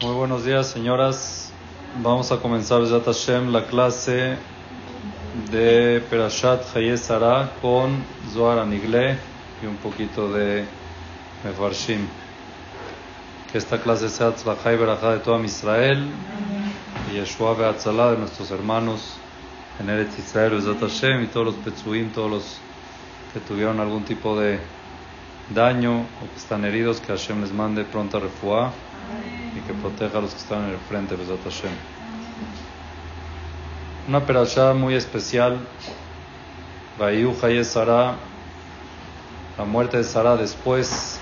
Muy buenos días, señoras. Vamos a comenzar Hashem, la clase de Perashat Hayesara con Zohar Anigle y un poquito de Mefarshim. Que esta clase sea de toda Israel y Yeshua Beatzalá de nuestros hermanos en Eretz Israel, Hashem y todos los Petzuim, todos los que tuvieron algún tipo de daño o que están heridos, que Hashem les mande pronta refuá y que proteja a los que están en el frente, Besat Hashem. Una perashá muy especial, Bayu Sara, la muerte de Sara después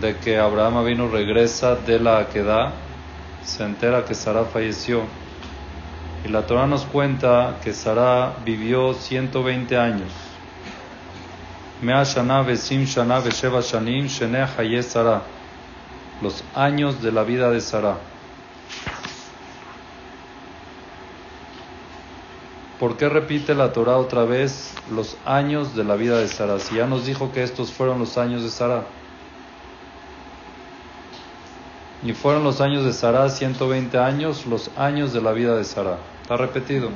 de que Abraham vino regresa de la Akedah, se entera que Sara falleció. Y la Torah nos cuenta que Sara vivió 120 años. Mea Shana Vesim Shana Vesheva Shanim Shene Haye Sara los años de la vida de Sara. ¿Por qué repite la Torah otra vez los años de la vida de Sara? Si ya nos dijo que estos fueron los años de Sara. Y fueron los años de Sara, 120 años, los años de la vida de Sara. Está repetido.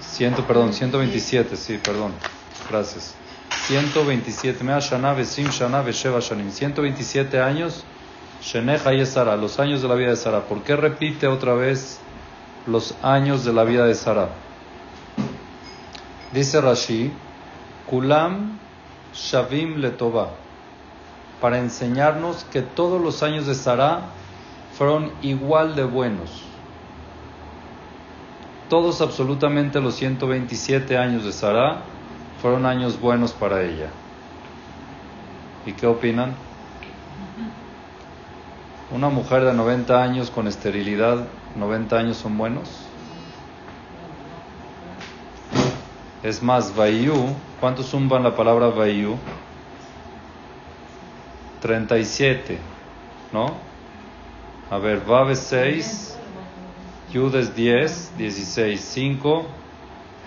Ciento, perdón, 127, sí, perdón. Gracias. 127, Mea Shana Vesim Shana Vesheva Shanim. 127 años, Sheneja y Sara, los años de la vida de Sara. ¿Por qué repite otra vez los años de la vida de Sara? Dice Rashi, Kulam Shavim Letova, para enseñarnos que todos los años de Sara fueron igual de buenos. Todos absolutamente los 127 años de Sara fueron años buenos para ella. ¿Y qué opinan? Una mujer de 90 años con esterilidad, 90 años son buenos. Es más, Bayu, ¿cuánto zumban la palabra Bayu? 37, ¿no? A ver, Vav es 6, Yud es 10, 16, 5,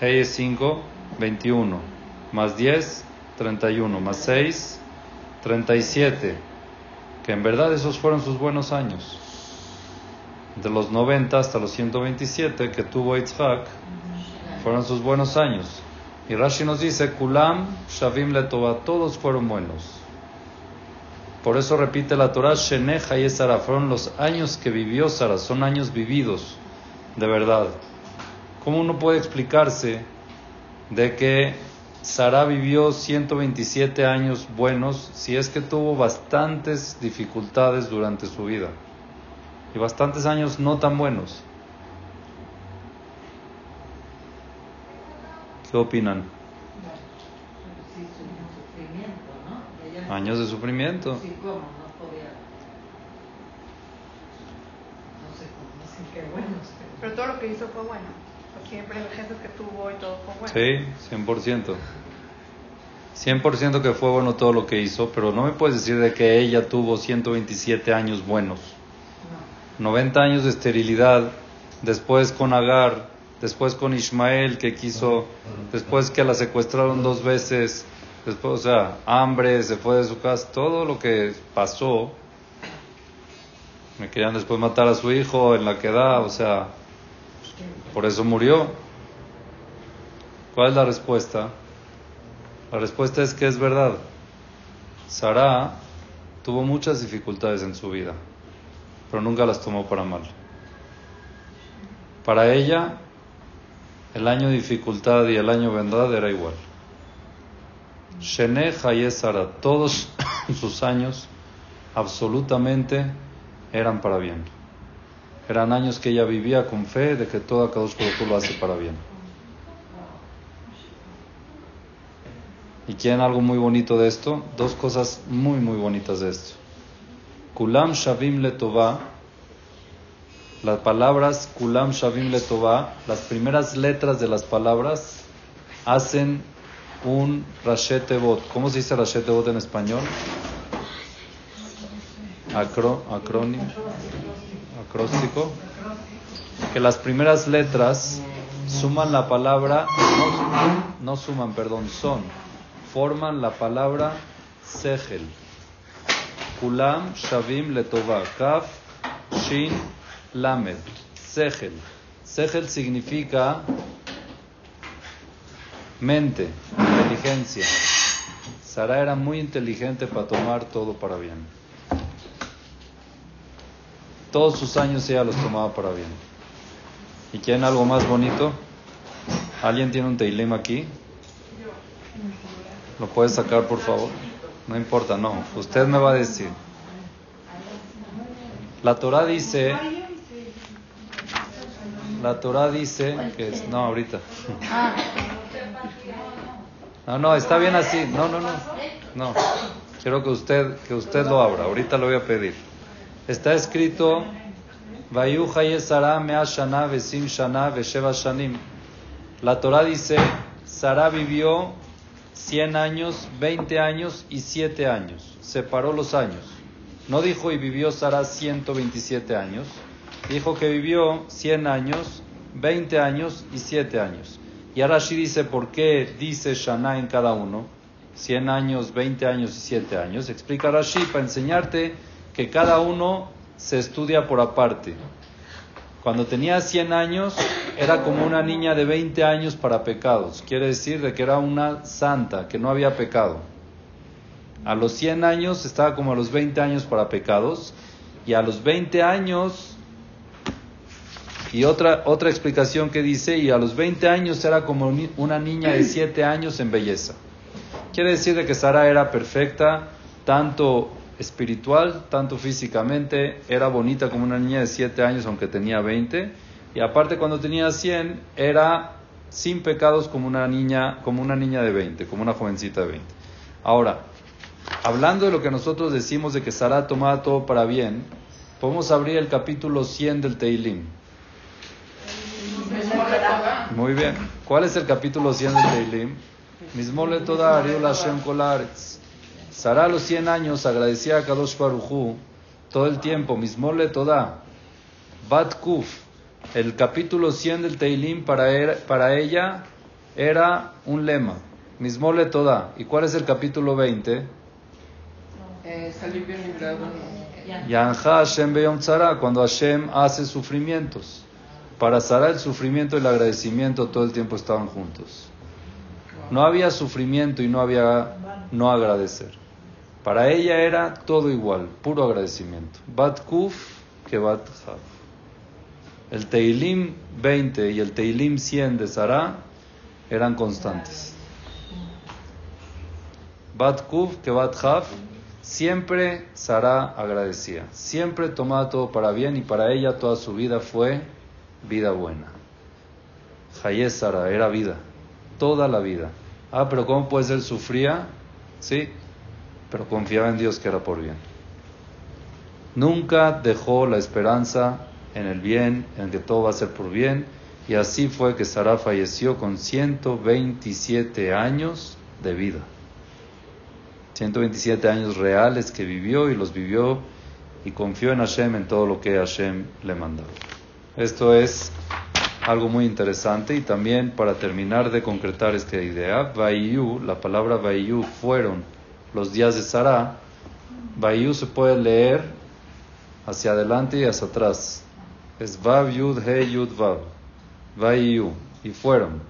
Hey es 5, 21, más 10, 31, más 6, 37, que en verdad esos fueron sus buenos años. De los 90 hasta los 127 que tuvo Yitzhak, fueron sus buenos años. Y Rashi nos dice, Kulam Shavim Letova, todos fueron buenos. Por eso repite la Torah, Sheneja y Sara, fueron los años que vivió Sara, son años vividos, de verdad. ¿Cómo uno puede explicarse de que Sara vivió 127 años buenos si es que tuvo bastantes dificultades durante su vida y bastantes años no tan buenos. ¿Qué opinan? Años de sufrimiento. Sí, ¿cómo? No podía. No sé cómo decir que buenos. Pero todo lo que hizo fue bueno. Las gentes que tuvo y todo fue bueno. Sí, 100%. 100% que fue bueno todo lo que hizo, pero no me puedes decir de que ella tuvo 127 años buenos. 90 años de esterilidad, después con Agar, después con Ismael que quiso, después que la secuestraron dos veces, después, o sea, hambre, se fue de su casa, todo lo que pasó. Me querían después matar a su hijo en la queda, o sea, por eso murió. ¿Cuál es la respuesta? La respuesta es que es verdad. Sara tuvo muchas dificultades en su vida, pero nunca las tomó para mal. Para ella, el año de dificultad y el año verdad era igual. Shene Haye Sara, todos sus años absolutamente eran para bien. Eran años que ella vivía con fe de que todo Kadosh Baruj lo hace para bien. ¿Y quieren algo muy bonito de esto? Dos cosas muy, muy bonitas de esto. Kulam Shavim Letová, las palabras Kulam Shavim Letová, las primeras letras de las palabras hacen un Rashete Bot. ¿Cómo se dice Rashete Bot en español? Acro, acrónimo, acróstico. Que las primeras letras suman la palabra, no, no suman, perdón, son forman la palabra Segel. Kulam Shavim Letova. Kaf Shin Lamed. Sechel. Sechel significa mente, inteligencia. Sara era muy inteligente para tomar todo para bien. Todos sus años ella los tomaba para bien. ¿Y quieren algo más bonito? ¿Alguien tiene un teilim aquí? ¿Lo puede sacar, por favor? No importa, no. Usted me va a decir. La Torah dice... La Torah dice que es... No, ahorita. No, no, está bien así. No, no, no. No. Quiero que usted, que usted lo abra. Ahorita lo voy a pedir. Está escrito... La Torah dice, Sara vivió 100 años, 20 años y 7 años. Separó los años. No dijo y vivió Sara 127 años. Dijo que vivió 100 años, 20 años y 7 años. Y Arashi dice por qué dice Shana en cada uno. 100 años, 20 años y 7 años. Explica Rashi para enseñarte que cada uno se estudia por aparte. Cuando tenía 100 años era como una niña de 20 años para pecados. Quiere decir de que era una santa, que no había pecado. A los 100 años estaba como a los 20 años para pecados. Y a los 20 años, y otra, otra explicación que dice, y a los 20 años era como una niña de 7 años en belleza. Quiere decir de que Sara era perfecta, tanto espiritual, tanto físicamente, era bonita como una niña de 7 años aunque tenía 20, y aparte cuando tenía 100 era sin pecados como una niña, como una niña de 20, como una jovencita de 20. Ahora, hablando de lo que nosotros decimos de que Sara tomaba todo para bien, podemos abrir el capítulo 100 del Teilim. Muy bien. ¿Cuál es el capítulo 100 del Teilim? Mismole toda Ariel Hashem Kolaretz. Sara a los 100 años agradecía a Kadosh Barujú todo el tiempo, mismole toda. Bat Kuf, el capítulo 100 del Teilim para, er, para ella era un lema, mismole toda. ¿Y cuál es el capítulo 20? Eh. Yanja Hashem Beyom Tzara, cuando Hashem hace sufrimientos. Para Sara el sufrimiento y el agradecimiento todo el tiempo estaban juntos. No había sufrimiento y no había no agradecer. Para ella era todo igual, puro agradecimiento. Bat Kuf que Bat Hav. El Teilim 20 y el Teilim 100 de Sara eran constantes. Bat Kuf que Bat siempre Sara agradecía. Siempre tomaba todo para bien y para ella toda su vida fue vida buena. Hayes Sara era vida, toda la vida. Ah, pero ¿cómo puede ser sufría? Sí, pero confiaba en Dios que era por bien. Nunca dejó la esperanza en el bien, en que todo va a ser por bien, y así fue que Sara falleció con 127 años de vida. 127 años reales que vivió y los vivió y confió en Hashem en todo lo que Hashem le mandó. Esto es algo muy interesante y también para terminar de concretar esta idea, Bayu, la palabra Bayu fueron los días de Sara, Bayu se puede leer hacia adelante y hacia atrás. Es Vav, Yud, He, Yud, Vav. Bayu. Y fueron.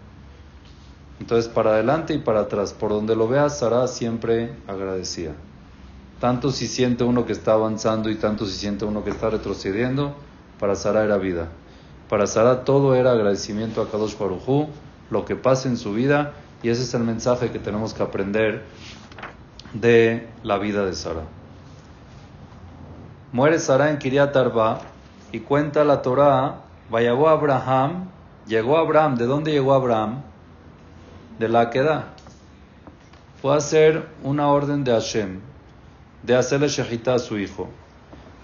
Entonces, para adelante y para atrás. Por donde lo veas, Sara siempre agradecía. Tanto si siente uno que está avanzando y tanto si siente uno que está retrocediendo, para Sara era vida. Para Sara todo era agradecimiento a Kadosh Baruj lo que pasa en su vida, y ese es el mensaje que tenemos que aprender de la vida de Sara. Muere Sara en Kiryat Arba y cuenta la Torah, vayabó Abraham, llegó Abraham, ¿de dónde llegó Abraham? De la queda. Fue a hacer una orden de Hashem, de hacerle shejitá a su hijo.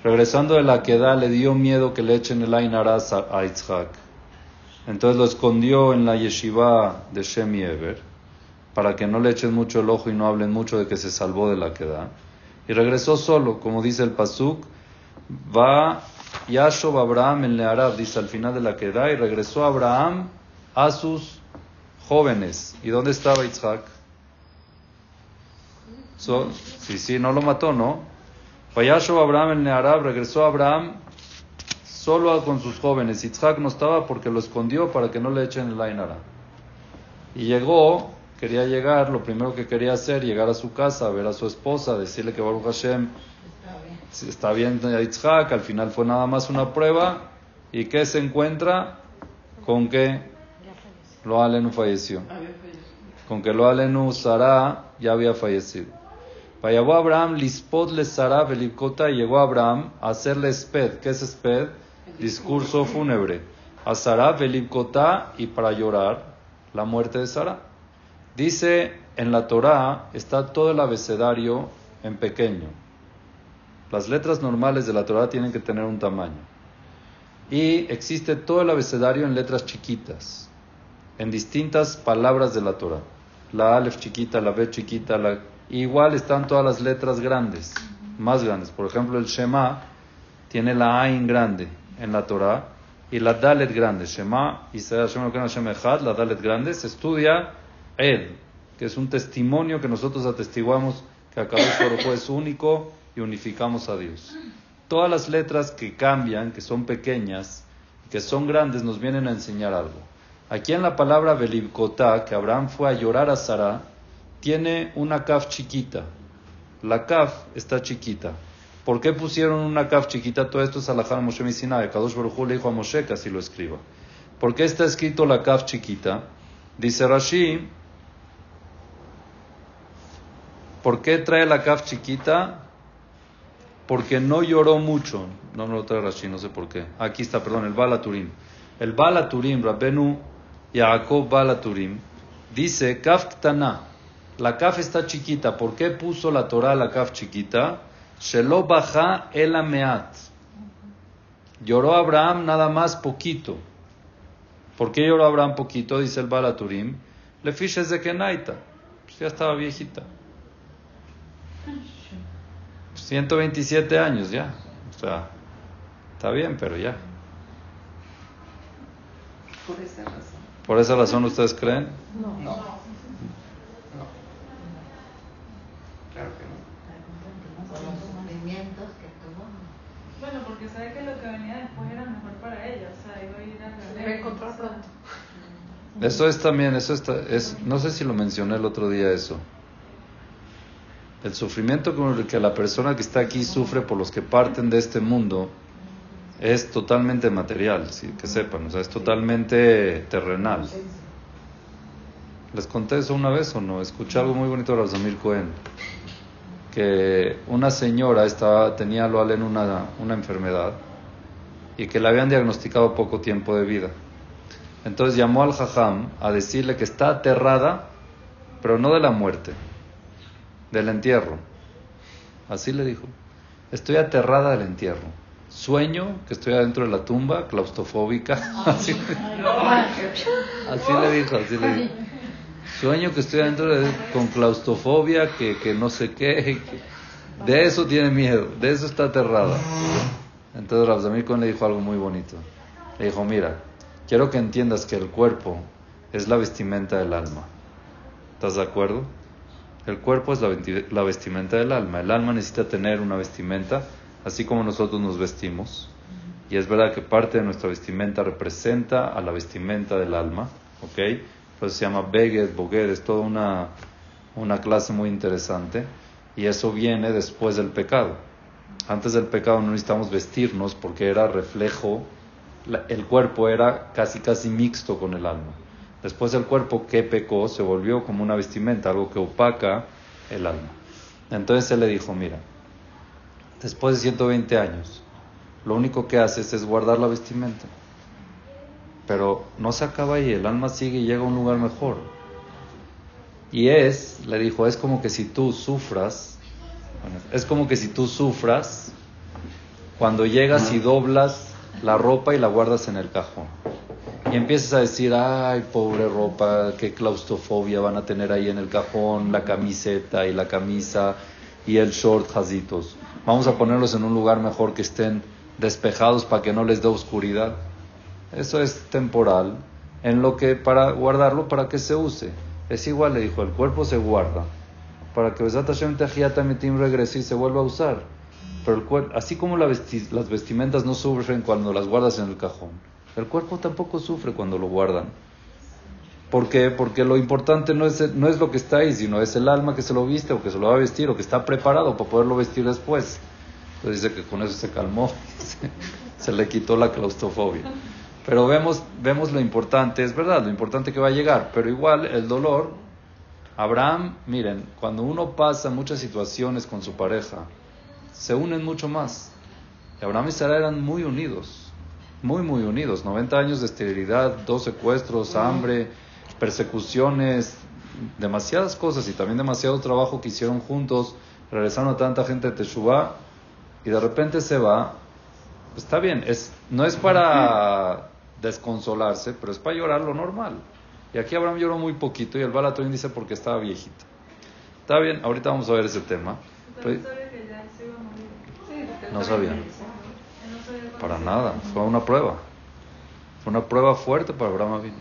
Regresando de la queda le dio miedo que le echen el Ainaraz a Yitzhak. Entonces lo escondió en la yeshiva de Shem Eber para que no le echen mucho el ojo y no hablen mucho de que se salvó de la queda. Y regresó solo, como dice el Pasuk, va Yashov Abraham en Learab, dice al final de la queda, y regresó Abraham a sus jóvenes. ¿Y dónde estaba Isaac? sí, sí, no lo mató, ¿no? Vayasho Abraham el Nearab, regresó Abraham solo con sus jóvenes. Yitzhak no estaba porque lo escondió para que no le echen el Ainara. Y llegó, quería llegar, lo primero que quería hacer, llegar a su casa, ver a su esposa, decirle que Baruch Hashem Está bien. está bien Yitzhak, al final fue nada más una prueba. ¿Y qué se encuentra? Con que lo Alenu falleció. Con que lo Alenu Sara ya había fallecido. Vayabó Abraham, lispot le Sara belibkota, y llegó Abraham a hacerle sped. ¿Qué es sped? Discurso fúnebre. A Sara belibkota y para llorar la muerte de Sara. Dice en la Torá está todo el abecedario en pequeño. Las letras normales de la Torah tienen que tener un tamaño. Y existe todo el abecedario en letras chiquitas, en distintas palabras de la Torah. La Aleph chiquita, la B chiquita, la... igual están todas las letras grandes, más grandes. Por ejemplo, el Shema tiene la Ain grande en la Torah y la Dalet grande. Shema, Israel Hashem Echad, la Dalet grande, se estudia Ed, que es un testimonio que nosotros atestiguamos que Akadosh Baruj es único y unificamos a Dios. Todas las letras que cambian, que son pequeñas, que son grandes, nos vienen a enseñar algo. Aquí en la palabra Belibkotá, que Abraham fue a llorar a Sara, tiene una kaf chiquita. La kaf está chiquita. ¿Por qué pusieron una kaf chiquita? Todo esto es alajá Moshe Misinae. Kadosh Baruj le dijo a Moshe que así lo escriba. ¿Por qué está escrito la kaf chiquita? Dice Rashi, ¿por qué trae la kaf chiquita? Porque no lloró mucho. No me lo trae Rashi, no sé por qué. Aquí está, perdón, el Balaturim. El Balaturim, Rabbenu Yaakov Balaturim, dice kaf ktana. La kaf está chiquita. ¿Por qué puso la Torah la kaf chiquita? Shelo baja el. Lloró Abraham nada más poquito. ¿Por qué lloró Abraham poquito? Dice el Balaturim. Le fiches de Kenaita. Pues ya estaba viejita. 127 años ya. O sea, está bien, pero ya. Por esa razón. ¿Por esa razón ustedes creen? No, No. No. Claro que no. Por los sufrimientos que tuvo. Bueno, porque sabe que lo que venía después era mejor para ella, o sea, iba a ir a la encontrar pronto. Eso es también, eso está, es, no sé si lo mencioné el otro día eso. El sufrimiento con el que la persona que está aquí sufre por los que parten de este mundo es totalmente material, sí, que sepan, o sea, es totalmente terrenal. ¿Les conté eso una vez o no? Escuché algo muy bonito de Razamir Cohen, que una señora estaba, tenía lo en una, una enfermedad y que le habían diagnosticado poco tiempo de vida. Entonces llamó al Jajam a decirle que está aterrada, pero no de la muerte, del entierro. Así le dijo. Estoy aterrada del entierro. Sueño que estoy adentro de la tumba, claustrofóbica. Así, le dijo, así le dijo. Sueño que estoy adentro de, con claustrofobia, que, que no sé qué. de eso tiene miedo, de eso está aterrada. Entonces Rabzamir Cohen le dijo algo muy bonito. Le dijo, mira, quiero que entiendas que el cuerpo es la vestimenta del alma. ¿Estás de acuerdo? El cuerpo es la, vesti- la vestimenta del alma. El alma necesita tener una vestimenta, así como nosotros nos vestimos. Y es verdad que parte de nuestra vestimenta representa a la vestimenta del alma. ¿Ok? Eso se llama Beged, Boged, es toda una, una clase muy interesante. Y eso viene después del pecado. Antes del pecado no necesitamos vestirnos porque era reflejo, el cuerpo era casi casi mixto con el alma. Después el cuerpo que pecó se volvió como una vestimenta, algo que opaca el alma. Entonces él le dijo, mira, después de 120 años, lo único que haces es guardar la vestimenta. Pero no se acaba ahí, el alma sigue y llega a un lugar mejor. Y es, le dijo, es como que si tú sufras, es como que si tú sufras cuando llegas y doblas la ropa y la guardas en el cajón. Y empiezas a decir, ay, pobre ropa, qué claustrofobia van a tener ahí en el cajón, la camiseta y la camisa y el short jazitos. Vamos a ponerlos en un lugar mejor que estén despejados para que no les dé oscuridad. Eso es temporal, en lo que para guardarlo para que se use. Es igual, le dijo, el cuerpo se guarda para que Besat Hashem Amitim regrese y se vuelva a usar. Pero el cuerpo, así como las vestimentas no sufren cuando las guardas en el cajón, el cuerpo tampoco sufre cuando lo guardan. ¿Por qué? Porque lo importante no es, no es lo que está ahí, sino es el alma que se lo viste o que se lo va a vestir o que está preparado para poderlo vestir después. Entonces dice que con eso se calmó, se, le quitó la claustrofobia. Pero vemos, vemos lo importante, es verdad, lo importante que va a llegar, pero igual el dolor, Abraham, miren, cuando uno pasa muchas situaciones con su pareja, se unen mucho más. Abraham y Sara eran muy unidos, muy, muy unidos. 90 años de esterilidad, dos secuestros, hambre, persecuciones, demasiadas cosas y también demasiado trabajo que hicieron juntos. Regresaron a tanta gente de Teshuvah y de repente se va. Está bien, es, no es para desconsolarse, pero es para llorar lo normal. Y aquí Abraham lloró muy poquito y el Balatorín dice porque estaba viejito. Está bien, ahorita vamos a ver ese tema. No sabía. Para nada, fue una prueba. Fue una prueba fuerte para Abraham Avinu.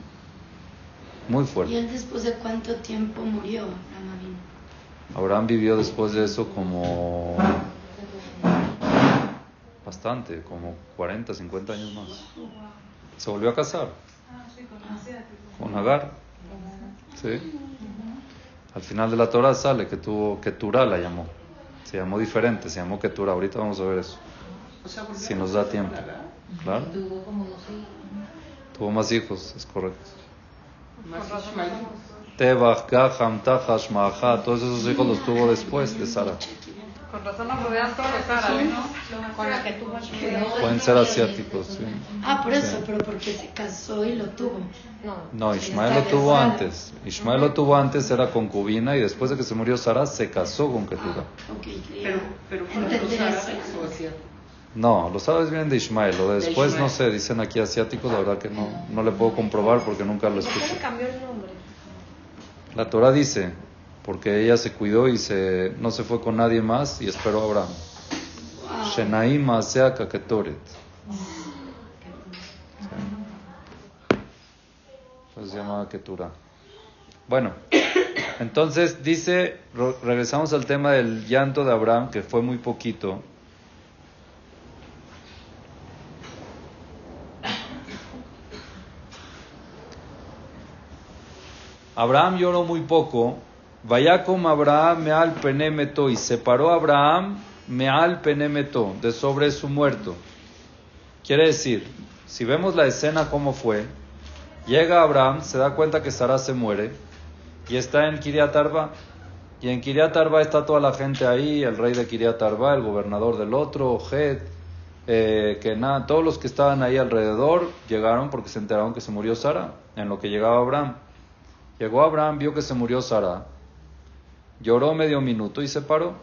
Muy fuerte. ¿Y él después de cuánto tiempo murió Abraham Avinu? Abraham vivió después de eso como bastante, como 40, 50 años más. Se volvió a casar. Con Agar. Sí. Al final de la Torah sale que tuvo, que Turah la llamó. Se llamó diferente, se llamó Ketura. Ahorita vamos a ver eso. Si nos da tiempo. Claro. Tuvo más hijos, es correcto. Tebach, Gaham, Tahash, Maha, todos esos hijos los tuvo después de Sara. Con razón nos rodean todos los árabes, ¿no? Con la que tuvo Pueden ser asiáticos, sí. Ah, por eso, pero porque se casó y lo tuvo. No, Ismael lo tuvo antes. Ismael lo tuvo antes, era concubina y después de que se murió Sara, se casó con Ketura. Ah, pero, pero los árabes No, los árabes vienen de Ismael. Lo de después, no sé, dicen aquí asiáticos, la verdad que no, no le puedo comprobar porque nunca lo escuché. cambió el nombre? La Torah dice, porque ella se cuidó y se, no se fue con nadie más y esperó a Abraham. Shenaim sea Kaketoret. Pues se llama Ketura. Bueno, entonces dice, regresamos al tema del llanto de Abraham, que fue muy poquito. Abraham lloró muy poco Vaya como Abraham meal penemeto y separó Abraham meal penemeto de sobre su muerto. Quiere decir, si vemos la escena como fue, llega Abraham, se da cuenta que Sara se muere y está en Kiriat Arba. Y en Kiriat Arba está toda la gente ahí, el rey de Kiriat Arba, el gobernador del otro, Ojed, eh, que nada, todos los que estaban ahí alrededor llegaron porque se enteraron que se murió Sara, en lo que llegaba Abraham. Llegó Abraham, vio que se murió Sara Lloró medio minuto y se paró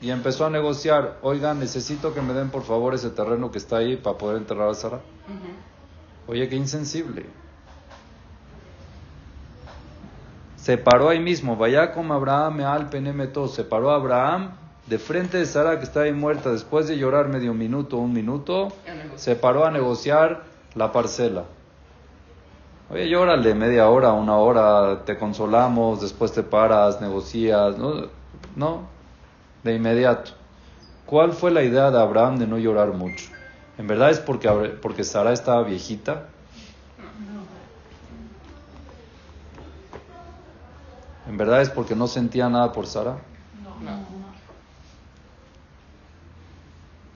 y empezó a negociar. Oigan, necesito que me den por favor ese terreno que está ahí para poder enterrar a Sara. Oye, qué insensible. Se paró ahí mismo. Vaya como Abraham, al penemeto. Se paró Abraham de frente de Sara que está ahí muerta. Después de llorar medio minuto, un minuto, se paró a negociar la parcela. Oye, llórale media hora, una hora, te consolamos, después te paras, negocias, ¿no? No, de inmediato. ¿Cuál fue la idea de Abraham de no llorar mucho? ¿En verdad es porque, porque Sara estaba viejita? ¿En verdad es porque no sentía nada por Sara? No. no.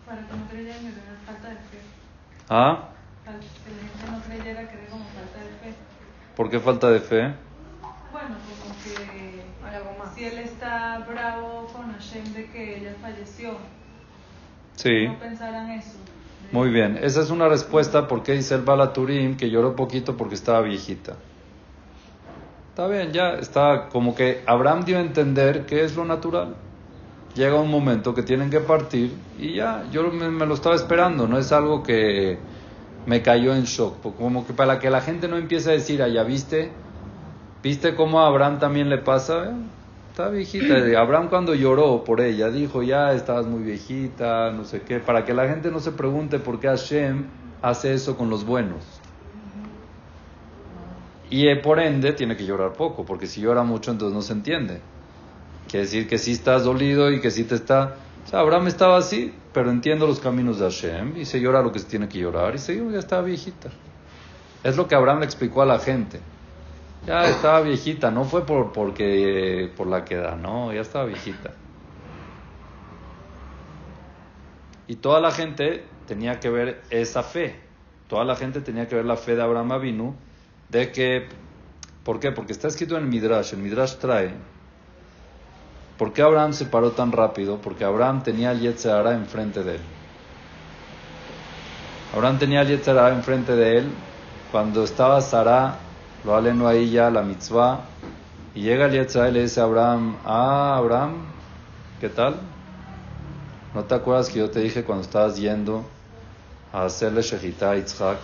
Para que no creyera en falta de fe. ¿Ah? Para que la gente no creyera que era como ¿Por qué falta de fe? Bueno, como que si él está bravo con Hashem de que ella falleció, sí. no pensaran eso. Muy bien, esa es una respuesta porque dice el Balaturim que lloró poquito porque estaba viejita. Está bien, ya está como que Abraham dio a entender que es lo natural. Llega un momento que tienen que partir y ya, yo me lo estaba esperando, no es algo que me cayó en shock. Como que para que la gente no empiece a decir, allá viste, viste cómo a Abraham también le pasa. Eh, está viejita. Abraham cuando lloró por ella dijo, ya estabas muy viejita, no sé qué. Para que la gente no se pregunte por qué Hashem hace eso con los buenos. Y eh, por ende tiene que llorar poco, porque si llora mucho entonces no se entiende. Quiere decir que sí estás dolido y que sí te está... O sea, Abraham estaba así, pero entiendo los caminos de Hashem y se llora lo que se tiene que llorar y seguimos, ya estaba viejita. Es lo que Abraham le explicó a la gente. Ya estaba viejita, no fue por, porque, por la queda, no, ya estaba viejita. Y toda la gente tenía que ver esa fe. Toda la gente tenía que ver la fe de Abraham Avinu, de que, ¿por qué? Porque está escrito en el Midrash, el Midrash trae, ¿por qué Abraham se paró tan rápido? Porque Abraham tenía el Yetzirah enfrente de él. Abraham tenía el Yetzirah enfrente de él cuando estaba Sara, lo aleno ahí ya la mitzvah, y llega el y le dice a Abraham, ah, Abraham, ¿qué tal? ¿No te acuerdas que yo te dije cuando estabas yendo a hacerle Shehita a Yitzhak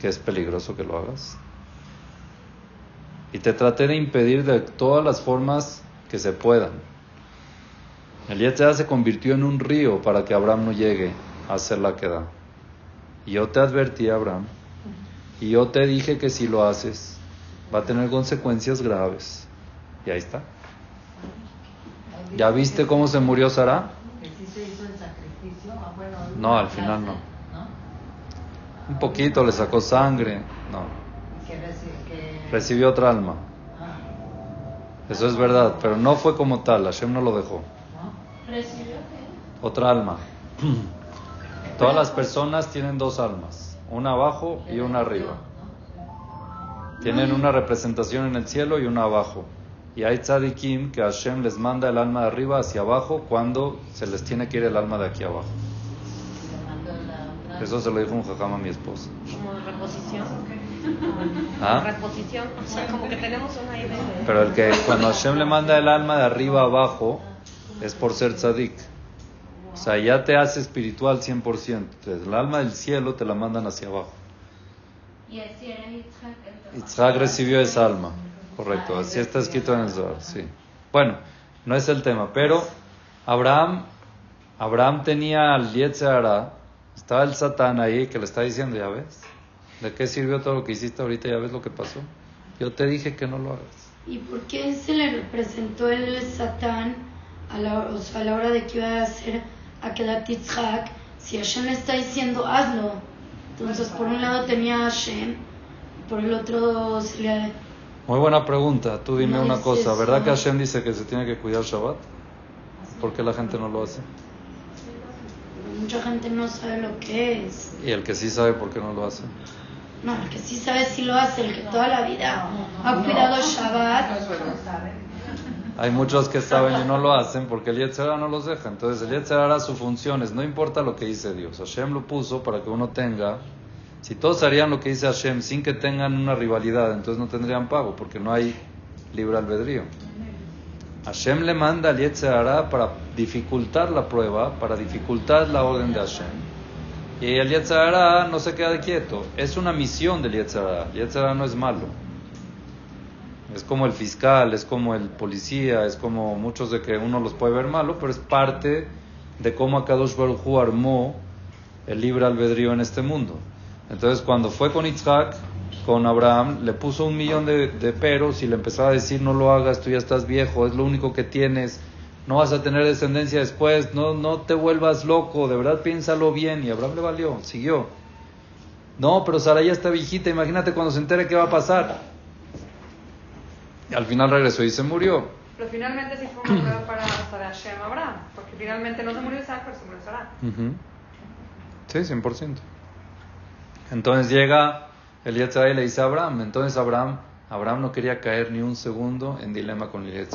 que es peligroso que lo hagas? Y te traté de impedir de todas las formas que se puedan. El Yetzirah se convirtió en un río para que Abraham no llegue a hacer la queda. Y yo te advertí, Abraham, y yo te dije que si lo haces va a tener consecuencias graves. Y ahí está. ¿Ya viste cómo se murió Sara? No, al final no. Un poquito le sacó sangre. No. Recibió otra alma. Eso es verdad, pero no fue como tal. Hashem no lo dejó. ¿Recibió Otra alma. Todas las personas tienen dos almas, una abajo y una arriba. Tienen una representación en el cielo y una abajo. Y hay tzadikim que Hashem les manda el alma de arriba hacia abajo cuando se les tiene que ir el alma de aquí abajo. Eso se lo dijo un jajama a mi esposa. Como reposición. ¿Ah? Reposición. O sea, como que tenemos una idea. Pero el que cuando Hashem le manda el alma de arriba abajo es por ser tzadik. O sea, ya te hace espiritual 100%. Entonces, el alma del cielo te la mandan hacia abajo. Y así era Yitzhak recibió esa alma. Correcto, así está escrito en el Zohar, sí. Bueno, no es el tema, pero Abraham, Abraham tenía al Yetzirah, estaba el Satán ahí que le está diciendo, ya ves, ¿de qué sirvió todo lo que hiciste ahorita? Ya ves lo que pasó. Yo te dije que no lo hagas. ¿Y por qué se le representó el Satán a la, a la hora de que iba a hacer aquel Yitzhak? Si Hashem le está diciendo, hazlo. Entonces, por un lado tenía a Hashem, por el otro se le muy buena pregunta. Tú dime una cosa. ¿Verdad que Hashem dice que se tiene que cuidar Shabbat? ¿Por qué la gente no lo hace? Mucha gente no sabe lo que es. ¿Y el que sí sabe por qué no lo hace? No, el que sí sabe sí lo hace, el que toda la vida ha cuidado Shabbat. Hay muchos que saben y no lo hacen porque el Yetzirah no los deja. Entonces el Yetzirah hará sus funciones, no importa lo que dice Dios. Hashem lo puso para que uno tenga si todos harían lo que dice Hashem sin que tengan una rivalidad, entonces no tendrían pago, porque no hay libre albedrío. Hashem le manda al Yetzirah para dificultar la prueba, para dificultar la orden de Hashem. Y el Yetzirah no se queda de quieto. Es una misión del Yetzirah. El no es malo. Es como el fiscal, es como el policía, es como muchos de que uno los puede ver malo, pero es parte de cómo Akadosh Baruj Hu armó el libre albedrío en este mundo. Entonces cuando fue con Isaac, con Abraham, le puso un millón de, peros y le empezaba a decir, no lo hagas, tú ya estás viejo, es lo único que tienes, no vas a tener descendencia después, no, no te vuelvas loco, de verdad piénsalo bien. Y Abraham le valió, siguió. No, pero Sara ya está viejita, imagínate cuando se entere qué va a pasar. Y al final regresó y se murió. Pero finalmente sí fue una prueba para Sara Shem Abraham, porque finalmente no se murió Isaac, pero se murió Sara. Sí, 100%. Entonces llega el y le dice a Abraham. Entonces Abraham, Abraham no quería caer ni un segundo en dilema con el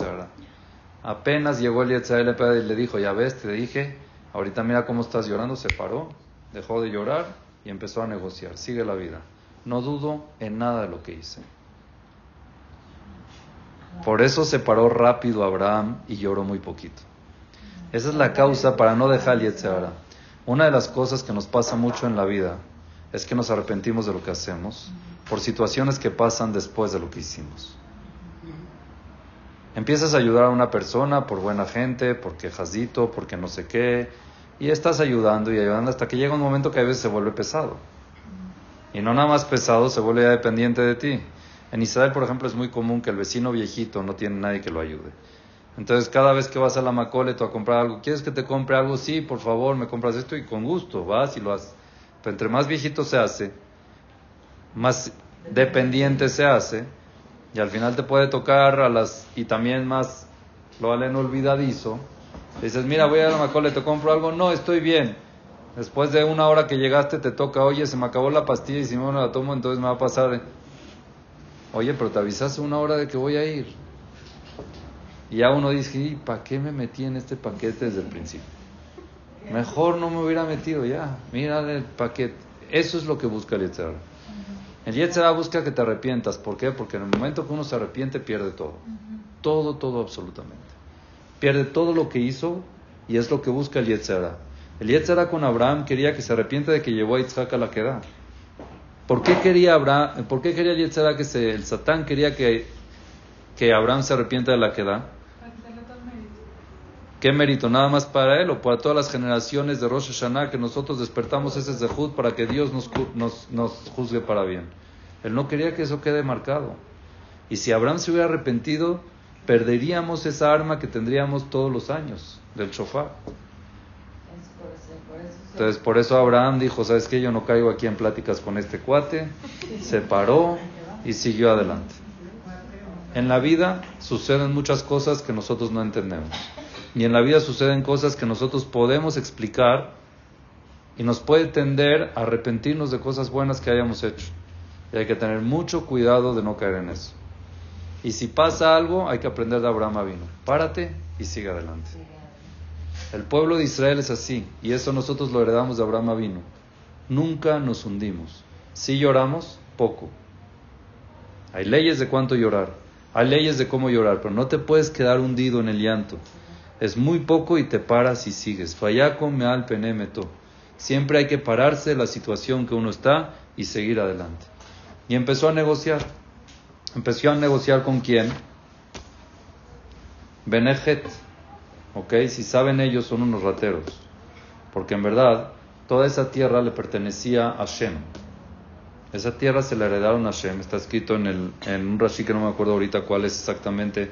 Apenas llegó el y le dijo, ya ves, te dije, ahorita mira cómo estás llorando, se paró, dejó de llorar y empezó a negociar. Sigue la vida. No dudo en nada de lo que hice. Por eso se paró rápido Abraham y lloró muy poquito. Esa es la causa para no dejar el Una de las cosas que nos pasa mucho en la vida es que nos arrepentimos de lo que hacemos por situaciones que pasan después de lo que hicimos. Empiezas a ayudar a una persona por buena gente, por quejasito, porque no sé qué, y estás ayudando y ayudando hasta que llega un momento que a veces se vuelve pesado. Y no nada más pesado, se vuelve dependiente de ti. En Israel, por ejemplo, es muy común que el vecino viejito no tiene nadie que lo ayude. Entonces, cada vez que vas a la Macolet o a comprar algo, ¿quieres que te compre algo? Sí, por favor, me compras esto y con gusto, vas y lo haces. Pero entre más viejito se hace, más dependiente se hace, y al final te puede tocar a las, y también más, lo valen olvidadizo. Dices, mira, voy a la Macolet, te compro algo, no, estoy bien. Después de una hora que llegaste, te toca, oye, se me acabó la pastilla y si no la tomo, entonces me va a pasar. Oye, pero te avisaste una hora de que voy a ir. Y ya uno dice, ¿y para qué me metí en este paquete desde el principio? Mejor no me hubiera metido ya. Mira el paquete. Eso es lo que busca el Yetzirah. El Yetzirah busca que te arrepientas. ¿Por qué? Porque en el momento que uno se arrepiente, pierde todo. Todo, todo, absolutamente. Pierde todo lo que hizo y es lo que busca el Yetzirah. El Yetzirah con Abraham quería que se arrepiente de que llevó a Isaac a la queda. ¿Por qué quería, Abraham, ¿por qué quería el Yetzirah que se, el Satán quería que, que Abraham se arrepienta de la queda? ¿Qué mérito? ¿Nada más para él o para todas las generaciones de Rosh Hashanah que nosotros despertamos ese Zehut para que Dios nos, nos, nos, juzgue para bien? Él no quería que eso quede marcado. Y si Abraham se hubiera arrepentido, perderíamos esa arma que tendríamos todos los años del shofar. Entonces, por eso Abraham dijo, ¿sabes qué? Yo no caigo aquí en pláticas con este cuate. Se paró y siguió adelante. En la vida suceden muchas cosas que nosotros no entendemos. Y en la vida suceden cosas que nosotros podemos explicar y nos puede tender a arrepentirnos de cosas buenas que hayamos hecho. Y hay que tener mucho cuidado de no caer en eso. Y si pasa algo, hay que aprender de Abraham vino. Párate y sigue adelante. El pueblo de Israel es así, y eso nosotros lo heredamos de Abraham vino. Nunca nos hundimos. Si lloramos, poco. Hay leyes de cuánto llorar, hay leyes de cómo llorar, pero no te puedes quedar hundido en el llanto es muy poco y te paras y sigues. Fallaco me al penemeto. Siempre hay que pararse la situación que uno está y seguir adelante. Y empezó a negociar. Empezó a negociar con quién? Benejet. ¿Ok? Si saben ellos son unos rateros. Porque en verdad toda esa tierra le pertenecía a Shem. Esa tierra se la heredaron a Shem. Está escrito en, el, en un Rashi que no me acuerdo ahorita cuál es exactamente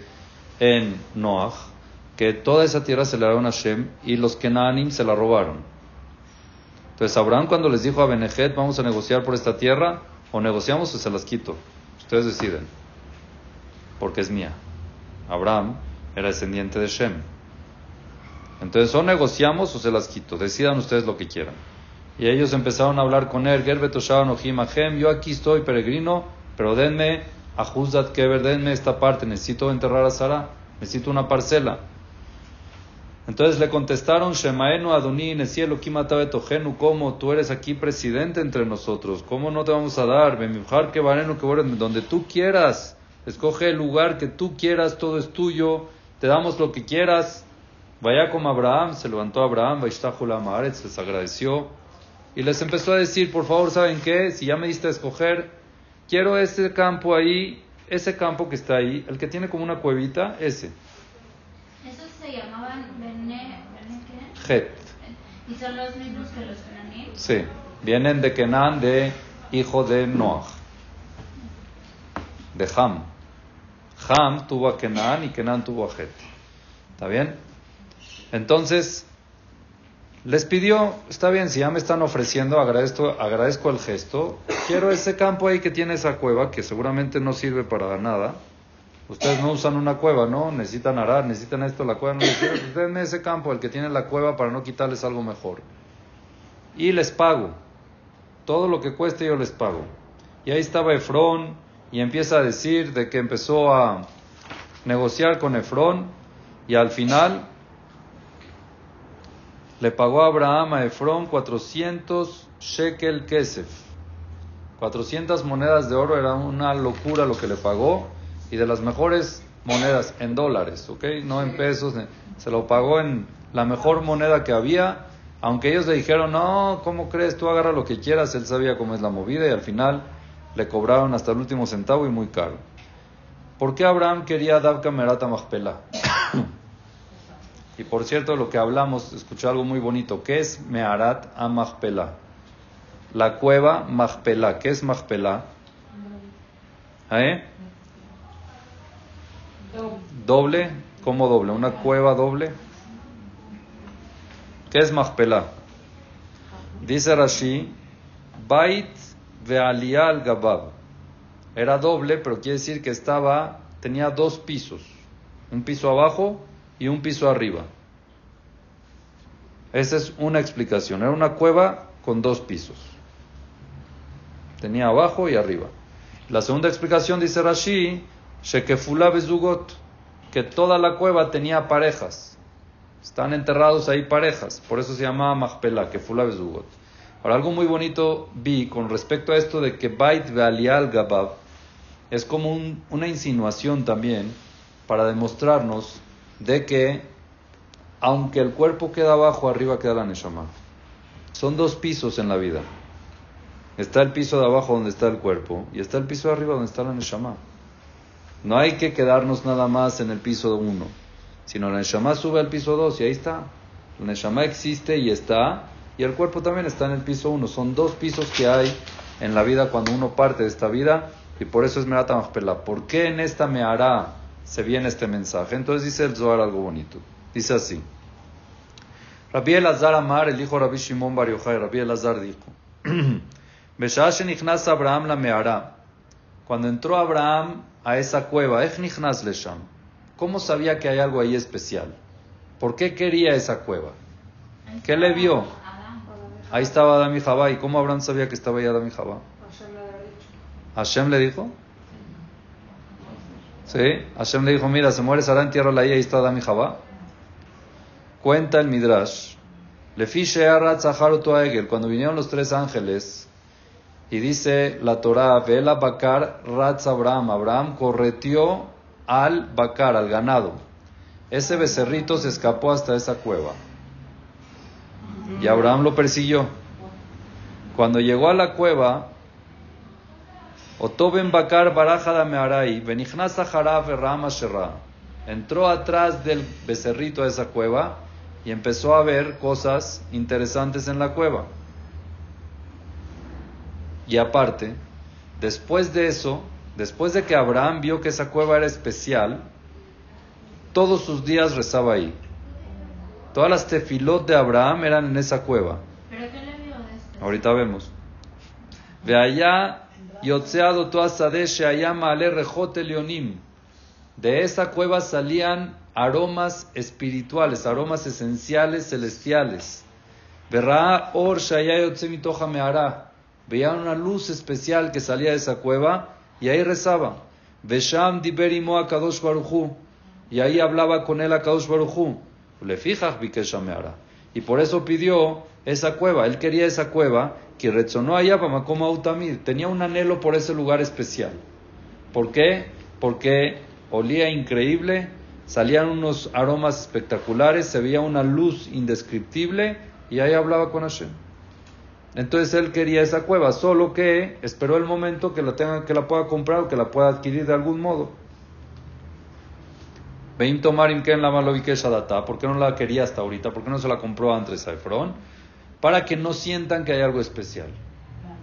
en Noach que toda esa tierra se le dieron a Hashem y los Kenanim se la robaron. Entonces Abraham cuando les dijo a Benejet, vamos a negociar por esta tierra, o negociamos o se las quito. Ustedes deciden, porque es mía. Abraham era descendiente de Shem. Entonces o negociamos o se las quito, decidan ustedes lo que quieran. Y ellos empezaron a hablar con él, yo aquí estoy peregrino, pero denme a Juzat Keber, denme esta parte, necesito enterrar a Sara, necesito una parcela. Entonces le contestaron, Shemaenu Adoni Nesielo Tojenu, ¿cómo tú eres aquí presidente entre nosotros? ¿Cómo no te vamos a dar? Bemijar que Barenu que donde tú quieras, escoge el lugar que tú quieras, todo es tuyo, te damos lo que quieras. Vaya como Abraham, se levantó Abraham, Maaretz, les agradeció y les empezó a decir, por favor, ¿saben qué? Si ya me diste a escoger, quiero ese campo ahí, ese campo que está ahí, el que tiene como una cuevita, ese ¿Y son los mismos que los Kenanim? Sí, vienen de Kenan, de hijo de Noach, de Ham. Ham tuvo a Kenan y Kenan tuvo a Het. ¿Está bien? Entonces, les pidió, está bien, si ya me están ofreciendo, agradezco, agradezco el gesto, quiero ese campo ahí que tiene esa cueva, que seguramente no sirve para nada, Ustedes no usan una cueva, ¿no? Necesitan arar, necesitan esto, la cueva no les ese campo, el que tiene la cueva, para no quitarles algo mejor. Y les pago. Todo lo que cueste yo les pago. Y ahí estaba Efrón y empieza a decir de que empezó a negociar con Efrón y al final le pagó a Abraham a Efrón 400 shekel kesef. 400 monedas de oro era una locura lo que le pagó y de las mejores monedas en dólares, ¿ok? No en pesos, se lo pagó en la mejor moneda que había, aunque ellos le dijeron, no, ¿cómo crees? Tú agarra lo que quieras, él sabía cómo es la movida y al final le cobraron hasta el último centavo y muy caro. ¿Por qué Abraham quería Davka Merata Mahpela? y por cierto, lo que hablamos, escuché algo muy bonito, ¿qué es Meharat a La cueva Mahpela, ¿qué es Mahpela? ¿Eh? Doble ¿Cómo doble? ¿Una cueva doble? ¿Qué es Machpelah? Dice Rashi, Bait ve'alial gabab. Era doble, pero quiere decir que estaba, tenía dos pisos. Un piso abajo y un piso arriba. Esa es una explicación. Era una cueva con dos pisos. Tenía abajo y arriba. La segunda explicación dice Rashi, Shekefula bezugot, que toda la cueva tenía parejas. Están enterrados ahí parejas. Por eso se llamaba Machpelah, Kefula bezugot. Ahora, algo muy bonito vi con respecto a esto de que Bait Vealial Gabab es como una insinuación también para demostrarnos de que aunque el cuerpo queda abajo, arriba queda la Neshama. Son dos pisos en la vida. Está el piso de abajo donde está el cuerpo y está el piso de arriba donde está la Neshama. No hay que quedarnos nada más en el piso uno, sino la Neshama sube al piso dos y ahí está. La Neshama existe y está, y el cuerpo también está en el piso uno. Son dos pisos que hay en la vida cuando uno parte de esta vida y por eso es Merata Machpelah. ¿Por qué en esta me hará se viene este mensaje? Entonces dice el Zohar algo bonito. Dice así. Rabbi Elazar Amar, el hijo de Rabbi Shimon Bar Yochai, Rabbi Elazar dijo, Abraham la mehará. Cuando entró Abraham a esa cueva, ¿cómo sabía que hay algo ahí especial? ¿Por qué quería esa cueva? ¿Qué le vio? Ahí estaba Adam y Jabá. ¿Y cómo Abraham sabía que estaba ahí Adam y Jabá? Hashem le dijo. ¿Sí? Hashem le dijo, mira, se muere Sarah, la ahí, ahí está Adam y Jabá. Cuenta el Midrash. Le fiche a cuando vinieron los tres ángeles, y dice la Torah, Vela Bakar Ratz Abraham. Abraham correteó al Bakar, al ganado. Ese becerrito se escapó hasta esa cueva. Y Abraham lo persiguió. Cuando llegó a la cueva, Otoben Bakar Barajada Mearai, Benignasa Haraf Rama Entró atrás del becerrito a esa cueva y empezó a ver cosas interesantes en la cueva. Y aparte, después de eso, después de que Abraham vio que esa cueva era especial, todos sus días rezaba ahí. Todas las tefilot de Abraham eran en esa cueva. ¿Pero qué le vio de esto? Ahorita vemos. Ve allá, Yotzeado Ale Rejote Leonim. De esa cueva salían aromas espirituales, aromas esenciales celestiales. Verá or mehará. Veía una luz especial que salía de esa cueva y ahí rezaba. Vesham diberimo a Kadosh Baruchu. Y ahí hablaba con él a Kadosh Baruchu. Le fijas mehará. Y por eso pidió esa cueva. Él quería esa cueva que resonó allá para Makoma Utamid. Tenía un anhelo por ese lugar especial. ¿Por qué? Porque olía increíble, salían unos aromas espectaculares, se veía una luz indescriptible y ahí hablaba con Hashem. Entonces él quería esa cueva, solo que esperó el momento que la tenga, que la pueda comprar o que la pueda adquirir de algún modo. Veim tomar que en la data, ¿por qué no la quería hasta ahorita? ¿Por qué no se la compró antes a Efron? Para que no sientan que hay algo especial.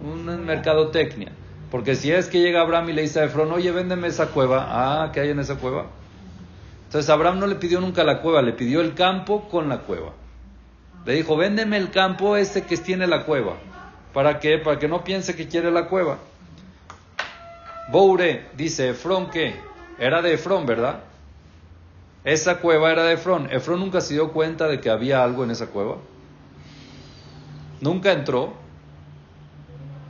Un mercadotecnia. Porque si es que llega Abraham y le dice a Efron, oye, véndeme esa cueva. Ah, ¿qué hay en esa cueva? Entonces Abraham no le pidió nunca la cueva, le pidió el campo con la cueva. Le dijo, véndeme el campo ese que tiene la cueva. ¿Para qué? Para que no piense que quiere la cueva. Boure dice, Efron, ¿qué? Era de Efron, ¿verdad? Esa cueva era de Efron. Efron nunca se dio cuenta de que había algo en esa cueva. Nunca entró.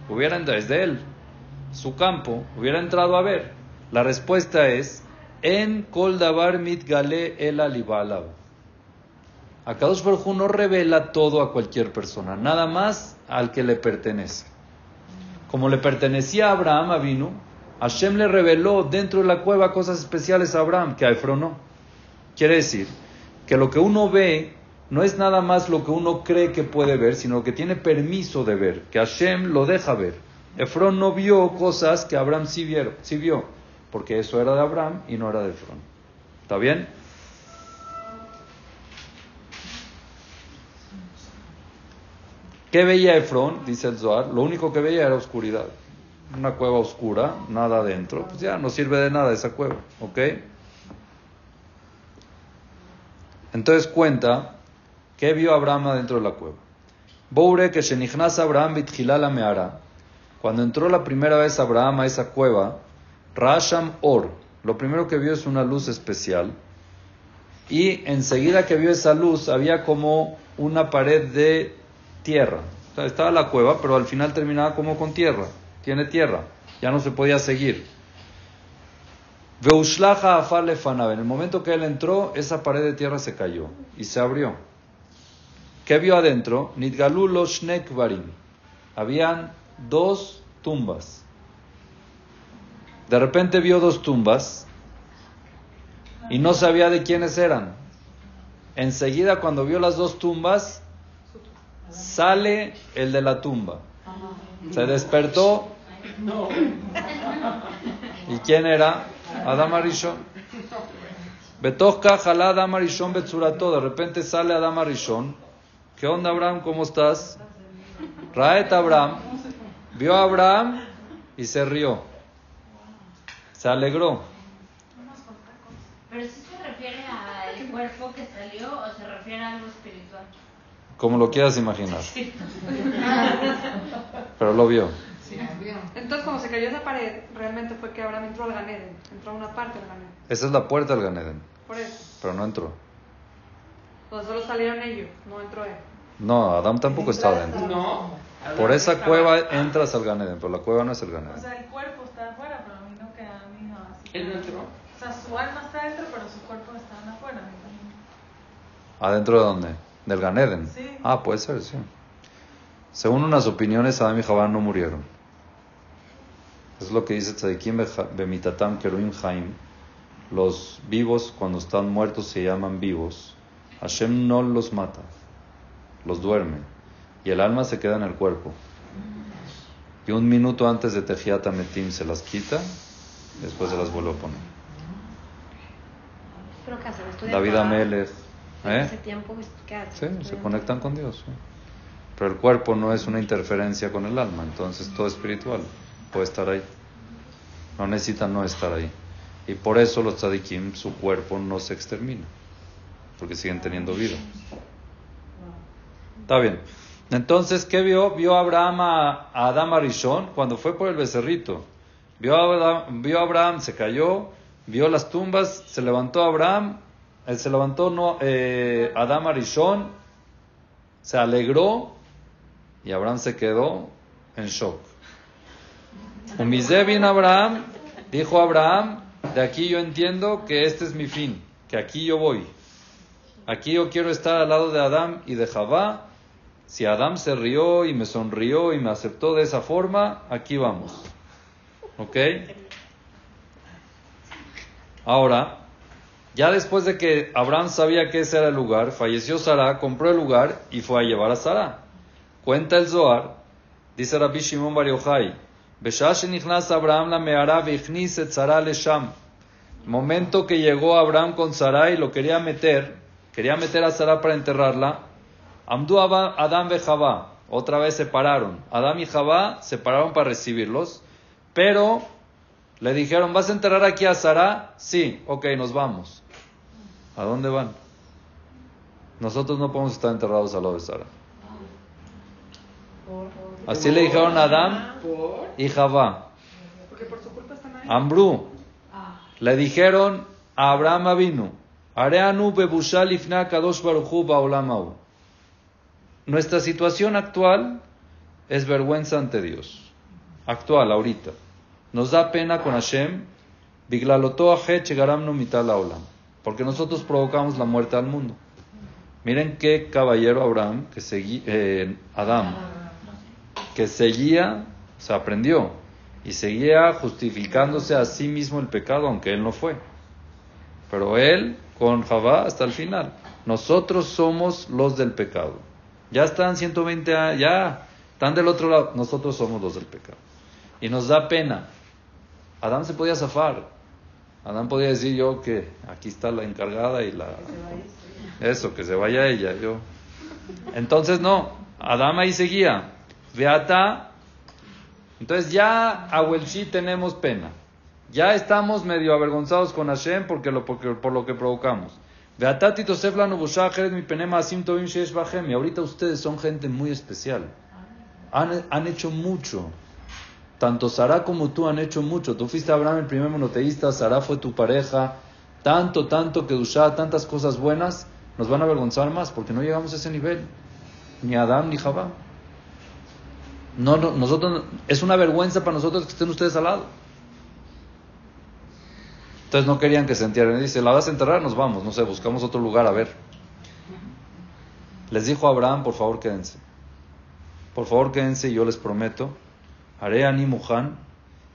Hubiera entrado, desde él su campo, hubiera entrado a ver? La respuesta es, en Koldabar mitgale el alibalab. Akadosh Baruj no revela todo a cualquier persona, nada más al que le pertenece. Como le pertenecía a Abraham Avinu, Hashem le reveló dentro de la cueva cosas especiales a Abraham que a Efron no. Quiere decir que lo que uno ve no es nada más lo que uno cree que puede ver, sino que tiene permiso de ver, que Hashem lo deja ver. Efrón no vio cosas que Abraham sí, vieron, sí vio, porque eso era de Abraham y no era de Efrón. ¿Está bien? ¿Qué veía Efrón? Dice el Zohar. Lo único que veía era oscuridad. Una cueva oscura, nada adentro. Pues ya no sirve de nada esa cueva. ¿Ok? Entonces cuenta que vio Abraham adentro de la cueva. Boure que Shenichnas Abraham bitchilala meara. Cuando entró la primera vez Abraham a esa cueva, Rasham Or, lo primero que vio es una luz especial. Y enseguida que vio esa luz, había como una pared de tierra. Estaba la cueva, pero al final terminaba como con tierra. Tiene tierra. Ya no se podía seguir. Veushlaja afar En el momento que él entró, esa pared de tierra se cayó y se abrió. ¿Qué vio adentro? Habían dos tumbas. De repente vio dos tumbas y no sabía de quiénes eran. Enseguida cuando vio las dos tumbas, sale el de la tumba. Se despertó. ¿Y quién era? Adam Arishon. Betochka jalá Adam Arishon Betsurato. De repente sale Adam Arishon. ¿Qué onda, Abraham? ¿Cómo estás? Raet Abraham. Vio a Abraham y se rió. Se alegró. ¿Pero si se refiere al cuerpo que salió o se refiere a algo espiritual? Como lo quieras imaginar. Pero lo vio. Entonces, como se cayó esa pared, realmente fue que Abraham entró al Ganeden, entró a una parte del Ganeden. Esa es la puerta del Ganeden. Por eso. Pero no entró. Pues solo salieron ellos, no entró él. No, Adam tampoco está adentro. No. Por esa cueva entras al Ganeden, pero la cueva no es el O Ganeden. sea, el cuerpo está afuera, pero a mí no queda a mí no así. Él no entró. O sea, su alma está adentro, pero su cuerpo está afuera. ¿Adentro de dónde? ¿Del Ganeden? Sí. Ah, puede ser, sí. Según unas opiniones, Adam y Javá no murieron. Es lo que dice Tzadikim Bemitatam Keruim Haim. Los vivos, cuando están muertos, se llaman vivos. Hashem no los mata, los duerme. Y el alma se queda en el cuerpo. Y un minuto antes de Tejiat Ametim se las quita, después se las vuelve a poner. Pero ¿qué hacen? ¿Estudian David? Amelech. ¿Eh? ese tiempo, pues. Sí, se ¿Estudian conectan con Dios. Pero el cuerpo no es una interferencia con el alma, entonces todo espiritual puede estar ahí. No necesita no estar ahí. Y por eso los tzadikim, su cuerpo no se extermina, porque siguen teniendo vida. Está bien. Entonces, ¿qué vio? Vio Abraham a, a Adam Arishon cuando fue por el becerrito. Vio a Abraham, vio a Abraham, se cayó, vio las tumbas, se levantó Abraham, se levantó eh, Adam Arishon, se alegró y Abraham se quedó en shock. Abraham, dijo Abraham, de aquí yo entiendo que este es mi fin, que aquí yo voy. Aquí yo quiero estar al lado de Adam y de Javá. Si Adam se rió y me sonrió y me aceptó de esa forma, aquí vamos. ¿Ok? Ahora, ya después de que Abraham sabía que ese era el lugar, falleció Sara, compró el lugar y fue a llevar a Sara. Cuenta el Zohar, dice Rabbi Shimon Bar Yochai, "Beshah shenichnas Abraham la me'ara Sara lesham." Momento que llegó Abraham con Sara y lo quería meter, quería meter a Sara para enterrarla. Amdu Adam Javá, otra vez se pararon. Adam y Javá se pararon para recibirlos, pero le dijeron, ¿vas a enterrar aquí a Sara? Sí, ok, nos vamos. ¿A dónde van? Nosotros no podemos estar enterrados al lado de Sara. Así le dijeron a Adán y Javá. Porque por su culpa están ahí. Ambrú. Le dijeron a Abraham Avinu, Areanu bebushal ifna kadosh baruchu baolam hau". Nuestra situación actual es vergüenza ante Dios. Actual, ahorita. Nos da pena con Hashem, biglaloto mital haolam. Porque nosotros provocamos la muerte al mundo. Miren qué caballero Abraham, que seguía, eh, Adam, que seguía, se aprendió y seguía justificándose a sí mismo el pecado, aunque él no fue. Pero él con Javá hasta el final. Nosotros somos los del pecado. Ya están 120 años, ya están del otro lado. Nosotros somos los del pecado. Y nos da pena. Adán se podía zafar. Adán podía decir yo que aquí está la encargada y la... Eso, que se vaya ella, yo. Entonces no, Adán ahí seguía. Beata. Entonces ya a Welshi tenemos pena. Ya estamos medio avergonzados con Hashem porque lo, porque, por lo que provocamos. Beatati Tosef lanu busha ajeret mi penema asim tovim sheesh bachem. Y ahorita ustedes son gente muy especial. Han, han hecho mucho. Tanto Sara como tú han hecho mucho. Tú fuiste Abraham el primer monoteísta, Sara fue tu pareja. Tanto, tanto que Dusha, tantas cosas buenas, nos van a avergonzar más porque no llegamos a ese nivel. Ni Adán ni Javá. No, no, nosotros, es una vergüenza para nosotros que estén ustedes al lado. Entonces no querían que se entierren. Dice, la vas a enterrar, nos vamos, no sé, buscamos otro lugar a ver. Les dijo Abraham, por favor quédense. Por favor quédense y yo les prometo, haré ani muhan,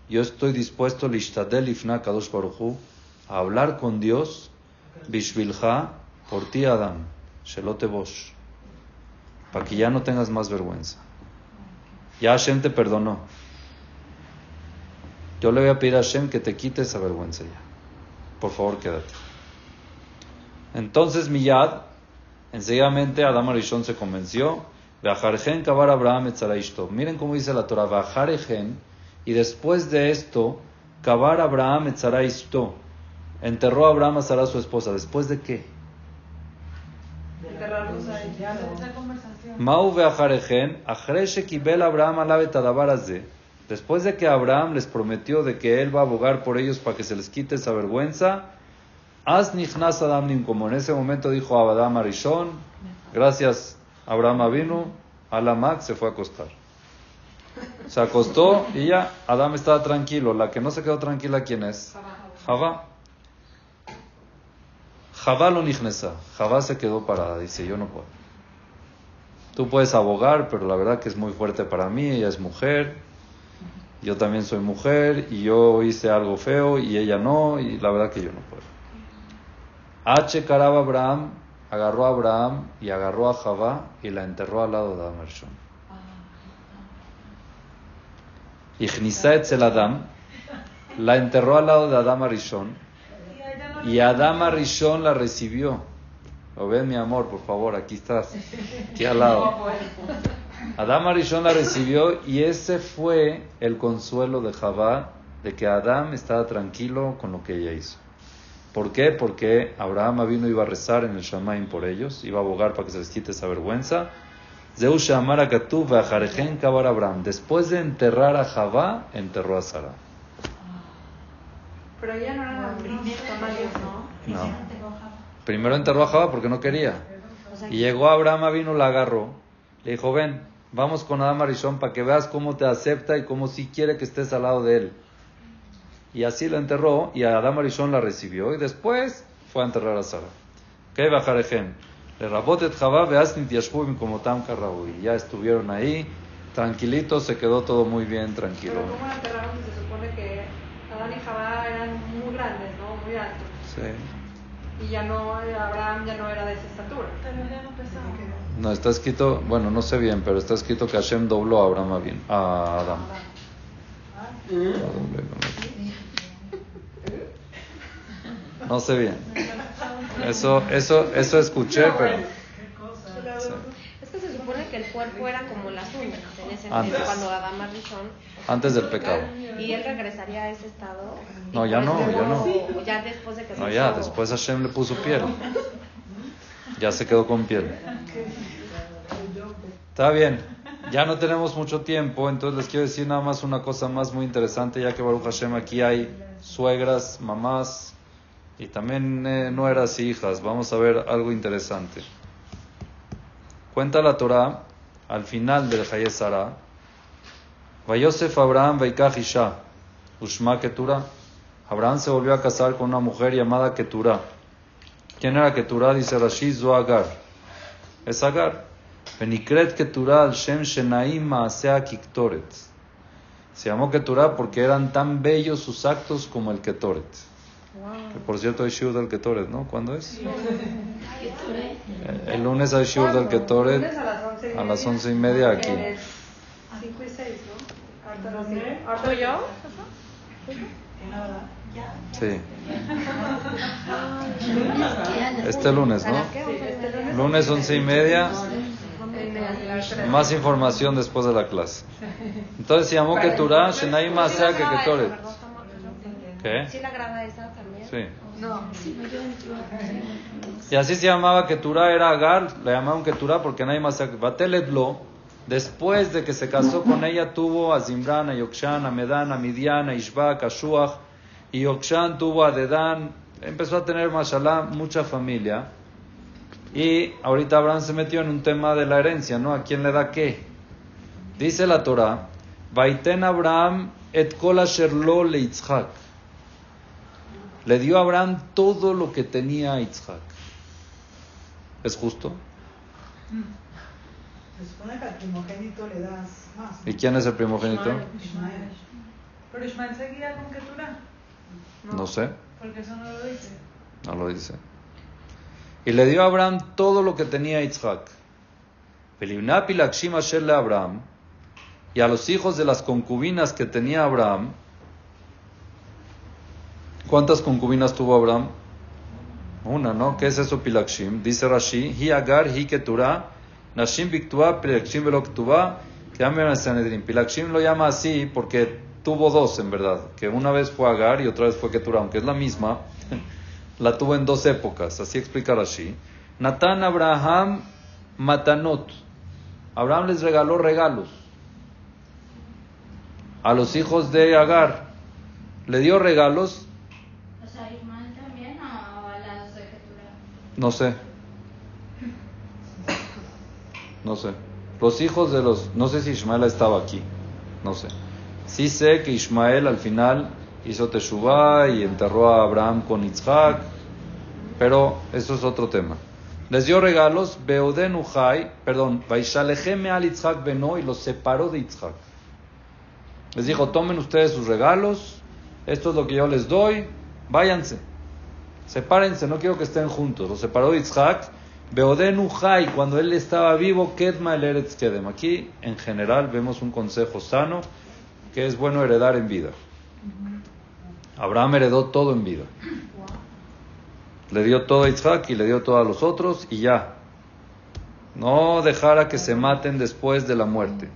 yo estoy dispuesto, lishtadel ifna kadosh baruchu, a hablar con Dios, bishvilha, por ti Adam, shelote bosh, para que ya no tengas más vergüenza. Ya Hashem te perdonó. Yo le voy a pedir a Hashem que te quite esa vergüenza ya. Por favor, quédate. Entonces Miyad, enseguidamente Adam Arishon se convenció. Veajarjen kabar Abraham etzaraishto. Miren cómo dice la Torah. Veajarjen. Y después de esto, kabar Abraham etzaraishto. Enterró a Abraham a Sara su esposa. ¿Después de qué? Mau veajarejen, ajreshe kibel Abraham alabe. Después de que Abraham les prometió de que él va a abogar por ellos para que se les quite esa vergüenza, as nichnas Adam como en ese momento dijo Adam Arishon, gracias Abraham vino, Alamak se fue a acostar. Se acostó y ya Adam estaba tranquilo. La que no se quedó tranquila, ¿quién es? Javá. Javá lo nijnesa. Javá se quedó parada. Dice, yo no puedo. Tú puedes abogar, pero la verdad que es muy fuerte para mí. Ella es mujer. Yo también soy mujer. Y yo hice algo feo y ella no. Y la verdad que yo no puedo. H. Abraham agarró a Abraham y agarró a Javá y la enterró al lado de Adam Arishon. Y Gnisa Etzel Adam la enterró al lado de Adam Arishon y Adam Arishon la recibió. Lo ven, mi amor, por favor, aquí estás, aquí al lado. Adam Arishon la recibió y ese fue el consuelo de Javá de que Adam estaba tranquilo con lo que ella hizo. ¿Por qué? Porque Abraham vino iba a rezar en el Shamaim por ellos, iba a abogar para que se les quite esa vergüenza. Abraham. Después de enterrar a Javá, enterró a Sara. Pero ella no era la ¿no? No. Primero enterró a Javá porque no quería. Y llegó Abraham, vino, la agarró. Le dijo, ven, vamos con Adam Arishon para que veas cómo te acepta y cómo sí quiere que estés al lado de él. Y así la enterró y Adam Arishon la recibió y después fue a enterrar a Sara. ¿Qué bajarejen? Le rabotet Javá veasnit yashbuvim como tam Y ya estuvieron ahí, tranquilitos, se quedó todo muy bien, tranquilo. Pero ¿cómo la enterraron si se supone que Adán y Javá eran muy grandes, ¿no? Muy altos. Sí. Y ya no, Abraham ya no era de esa estatura. Pero ya no pesaba. No, está escrito, bueno, no sé bien, pero está escrito que Hashem dobló a Abraham a bien- a Adam. No sé bien. Eso, eso, eso escuché, pero Es que se supone que el cuerpo era como las uñas en ese Antes. cuando Adán antes del pecado. Y él regresaría a ese estado. No, ya no, ya luego, Ya después de que No, se ya, hizo- después Hashem le puso piel. Ya se quedó con piel. Está bien. Ya no tenemos mucho tiempo, entonces les quiero decir nada más una cosa más muy interesante, ya que Baruch Hashem aquí hay suegras, mamás y también eh, nueras y hijas. Vamos a ver algo interesante. Cuenta la Torah al final del Hayez Sara. Vayosef Abraham Veikach Isha, Ushma Ketura. Abraham se volvió a casar con una mujer llamada Ketura. ¿Quién era Ketura? Dice Rashi Zoagar. Es Agar. Benikret Ketura al Shem Shenaim Maasea Kiktoret. Se llamó Ketura porque eran tan bellos sus actos como el Ketoret. Que por cierto hay Shiur del Ketoret, ¿no? ¿Cuándo es? El, el lunes hay Shiur del Ketoret Lunes a las once y media. media aquí. Cinco y seis, ¿no? ¿Soy yo? Sí. Este lunes, ¿no? Este lunes. Lunes once y media. Más información después de la clase. Entonces se llamó Keturah, Shenai Masea que Ketoret. ¿Qué? ¿Sí la graba esa? Sí. No. Y así se llamaba Keturah, era Agar, le llamaban Keturah porque nadie más. Bateletlo, después de que se casó con ella, tuvo a Zimran, a Yokshan, a Medan, a Midian, a Ishbak, a Shuach, y Yokshan tuvo a Dedan, empezó a tener, mashallah, mucha familia. Y ahorita Abraham se metió en un tema de la herencia, ¿no? ¿A quién le da qué? Dice la Torah, Vaiten Abraham et kol asher lo le Yitzhak. Le dio a Abraham todo lo que tenía a Yitzhak. ¿Es justo? Se supone que al primogénito le das más. ¿Y quién es el primogénito? Ismael. Pero Ismael seguía con Keturah. No sé, Porque eso no lo dice. no lo dice. Y le dio a Abraham todo lo que tenía le Abraham. Y a los hijos de las concubinas que tenía Abraham. ¿Cuántas concubinas tuvo Abraham? Una, ¿no? ¿Qué es eso pilakshim? Dice Rashi, hi agar, hi keturah, nashim biktuah, pilakshim velo ketubah, que amen Sanedrin. Pilakshim lo llama así porque tuvo dos, en verdad. Que una vez fue Agar y otra vez fue Keturah, aunque es la misma. la tuvo en dos épocas, así explica Rashi. Natán Abraham Matanot. Abraham les regaló regalos a los hijos de Agar. Le dio regalos, O sea, Ismael también o a las de Keturah. No sé. No sé. Los hijos de los... No sé si Ismael estaba aquí. No sé. Sí sé que Ismael al final hizo Teshuvah y enterró a Abraham con Yitzhak. Pero eso es otro tema. Les dio regalos, Beoden Ujai, perdón, Vaishalejeme al Yitzhak Beno y los separó de Yitzhak. Les dijo, tomen ustedes sus regalos, esto es lo que yo les doy, váyanse. Sepárense, no quiero que estén juntos. Los separó Yitzhak. Beoden Ujai, cuando él estaba vivo, Kedma el Eretz Kedem. Aquí, en general, vemos un consejo sano que es bueno heredar en vida. Abraham heredó todo en vida. Le dio todo a Isaac y le dio todo a los otros y ya. No dejar a que se maten después de la muerte.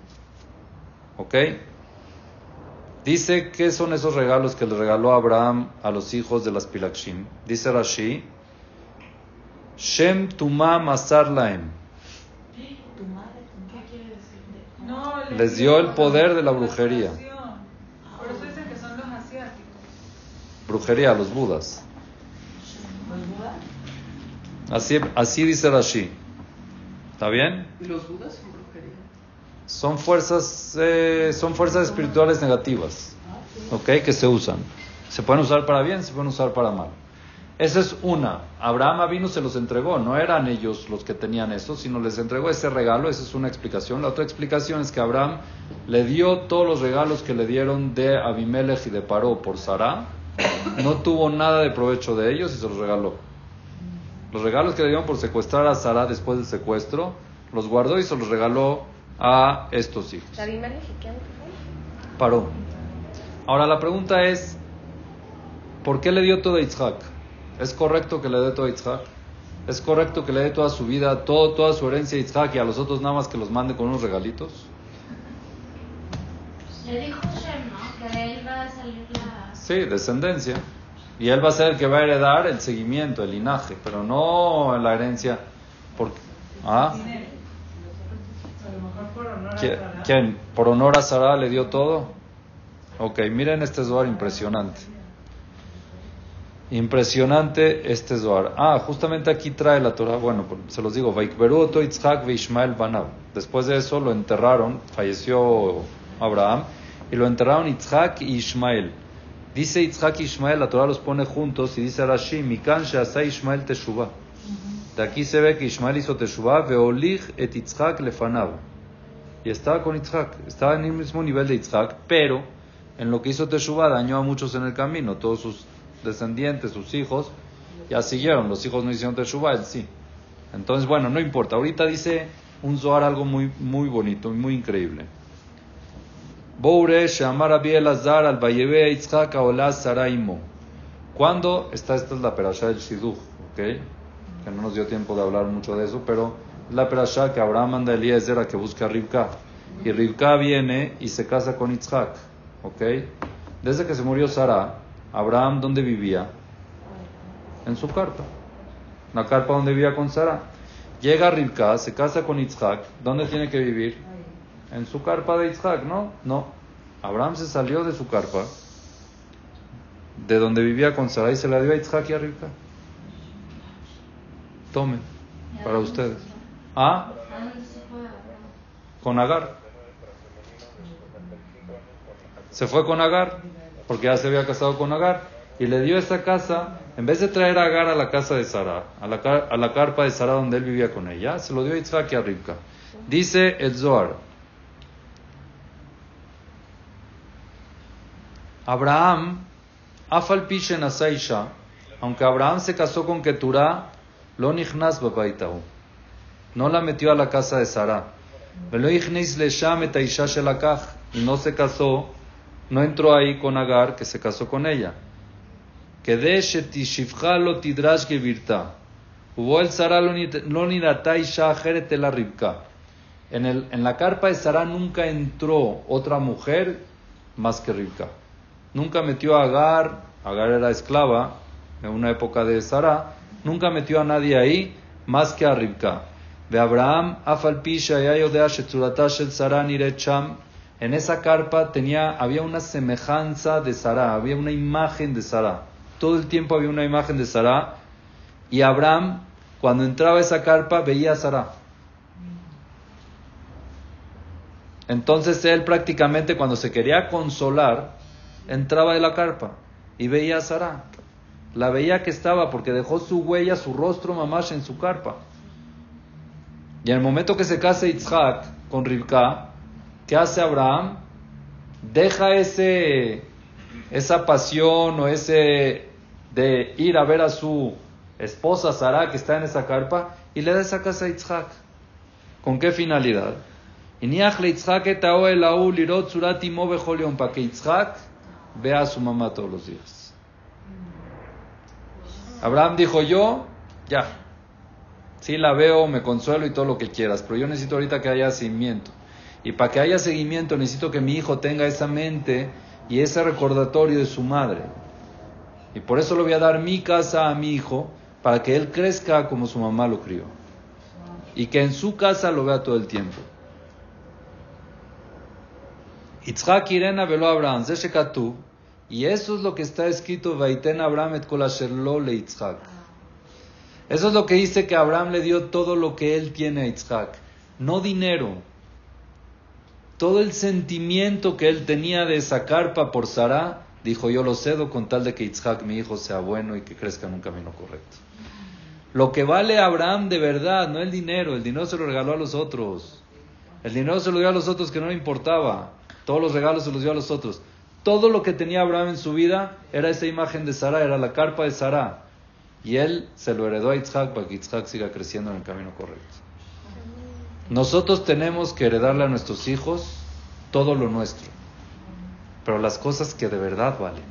¿Ok? Dice que son esos regalos que le regaló Abraham a los hijos de las Pilakshim. Dice Rashi, Shem Tuma Masar Laem. Les dio el poder de la brujería. Por eso dicen que son los asiáticos. Brujería, los budas. Así, así dice Rashi. ¿Está bien? ¿Y los budas son? Son fuerzas, eh, son fuerzas espirituales negativas, ¿ok? Que se usan. Se pueden usar para bien, se pueden usar para mal. Esa es una. Abraham vino se los entregó, no eran ellos los que tenían eso, sino les entregó ese regalo, esa es una explicación. La otra explicación es que Abraham le dio todos los regalos que le dieron de Abimelech y de Paró por Sarah, no tuvo nada de provecho de ellos y se los regaló. Los regalos que le dieron por secuestrar a Sarah después del secuestro, los guardó y se los regaló a estos hijos. Paró. Ahora la pregunta es, ¿por qué le dio todo a Yitzhak? ¿Es correcto que le dé todo a Yitzhak? ¿Es correcto que le dé toda su vida, todo, toda su herencia a Yitzhak y a los otros nada más que los mande con unos regalitos? Le dijo Shem, ¿no? Que de él va a salir la. Sí, descendencia. Y él va a ser el que va a heredar el seguimiento, el linaje, pero no la herencia. Porque, ¿ah? A lo mejor por honor a ¿Qui- Sarah. ¿Quién? ¿Por honor a Sarah le dio todo? Ok, miren este Zohar impresionante. Impresionante este Zohar. Ah, justamente aquí trae la Torah. Bueno, se los digo. Después de eso lo enterraron. Falleció Abraham. Y lo enterraron Yitzhak y Ishmael. Dice Yitzhak y Ishmael, la Torah los pone juntos. Y dice Rashi, Mikan sheasa Ishmael teshuvah. De aquí se ve que Ishmael hizo teshuvah. Veolich et Yitzhak lefanav. Y estaba con Yitzhak. Estaba en el mismo nivel de Yitzhak. Pero en lo que hizo Teshuvah dañó a muchos en el camino. Todos sus descendientes, sus hijos, ya siguieron. Los hijos no hicieron Teshuvah, él sí. Entonces, bueno, no importa. Ahorita dice un Zohar algo muy, muy bonito, muy increíble. Boure Shamar Elazar al Bayebe Yitzhak Aolaz Saraimo. ¿Cuándo? Esta, esta es la perashá del Shidduch, ¿ok? Que no nos dio tiempo de hablar mucho de eso, pero la perashá que Abraham manda a Eliezer a que busque a Rivka. Y Rivka viene y se casa con Yitzhak, ¿ok? Desde que se murió Sara, Abraham, ¿dónde vivía? en su carpa, la carpa donde vivía con Sara. Llega Rivka, se casa con Yitzhak, ¿dónde tiene que vivir? En su carpa de Yitzhak, ¿no? No. Abraham se salió de su carpa, de donde vivía con Sara y se la dio a Yitzhak y a Rivka. Tomen, para ustedes. ¿Ah? Con Agar. Se fue con Agar, porque ya se había casado con Agar, y le dio esa casa, en vez de traer a Agar a la casa de Sara, a la, a la carpa de Sara donde él vivía con ella, se lo dio a y a Rivka. Dice el Zohar, Abraham, Afal Pishen aunque Abraham se casó con Keturah, lo nichnas no la metió a la casa de Sara. Y no se casó, no entró ahí con Agar, que se casó con ella. En, el, en la carpa de Sara nunca entró otra mujer más que Ribka. Nunca metió a Agar, Agar era esclava en una época de Sara, nunca metió a nadie ahí más que a Ribka. Abraham, Afalpisha. En esa carpa tenía, había una semejanza de Sara, había una imagen de Sara. Todo el tiempo había una imagen de Sara. Y Abraham, cuando entraba a esa carpa, veía a Sara. Entonces él prácticamente cuando se quería consolar, entraba de la carpa y veía a Sara. La veía que estaba porque dejó su huella, su rostro mamash en su carpa. Y en el momento que se casa Yitzhak con Rivka, ¿qué hace Abraham? Deja ese, esa pasión o ese de ir a ver a su esposa Sara que está en esa carpa y le da esa casa a Yitzhak. ¿Con qué finalidad? Para que Yitzhak vea a su mamá todos los días. Abraham dijo, yo, ya, sí la veo, me consuelo y todo lo que quieras, pero yo necesito ahorita que haya seguimiento. Y para que haya seguimiento necesito que mi hijo tenga esa mente y ese recordatorio de su madre. Y por eso le voy a dar mi casa a mi hijo, para que él crezca como su mamá lo crió. Y que en su casa lo vea todo el tiempo. Yitzhak Irena Abraham, y eso es lo que está escrito, Vaiten Abraham et le Yitzhak. Eso es lo que dice que Abraham le dio todo lo que él tiene a Yitzhak, no dinero. Todo el sentimiento que él tenía de esa carpa por Sara, dijo yo lo cedo con tal de que Yitzhak, mi hijo, sea bueno y que crezca en un camino correcto. Lo que vale Abraham de verdad, no el dinero, el dinero se lo regaló a los otros. El dinero se lo dio a los otros que no le importaba. Todos los regalos se los dio a los otros. Todo lo que tenía Abraham en su vida era esa imagen de Sara, era la carpa de Sara. Y él se lo heredó a Yitzhak para que Yitzhak siga creciendo en el camino correcto. Nosotros tenemos que heredarle a nuestros hijos todo lo nuestro, pero las cosas que de verdad valen.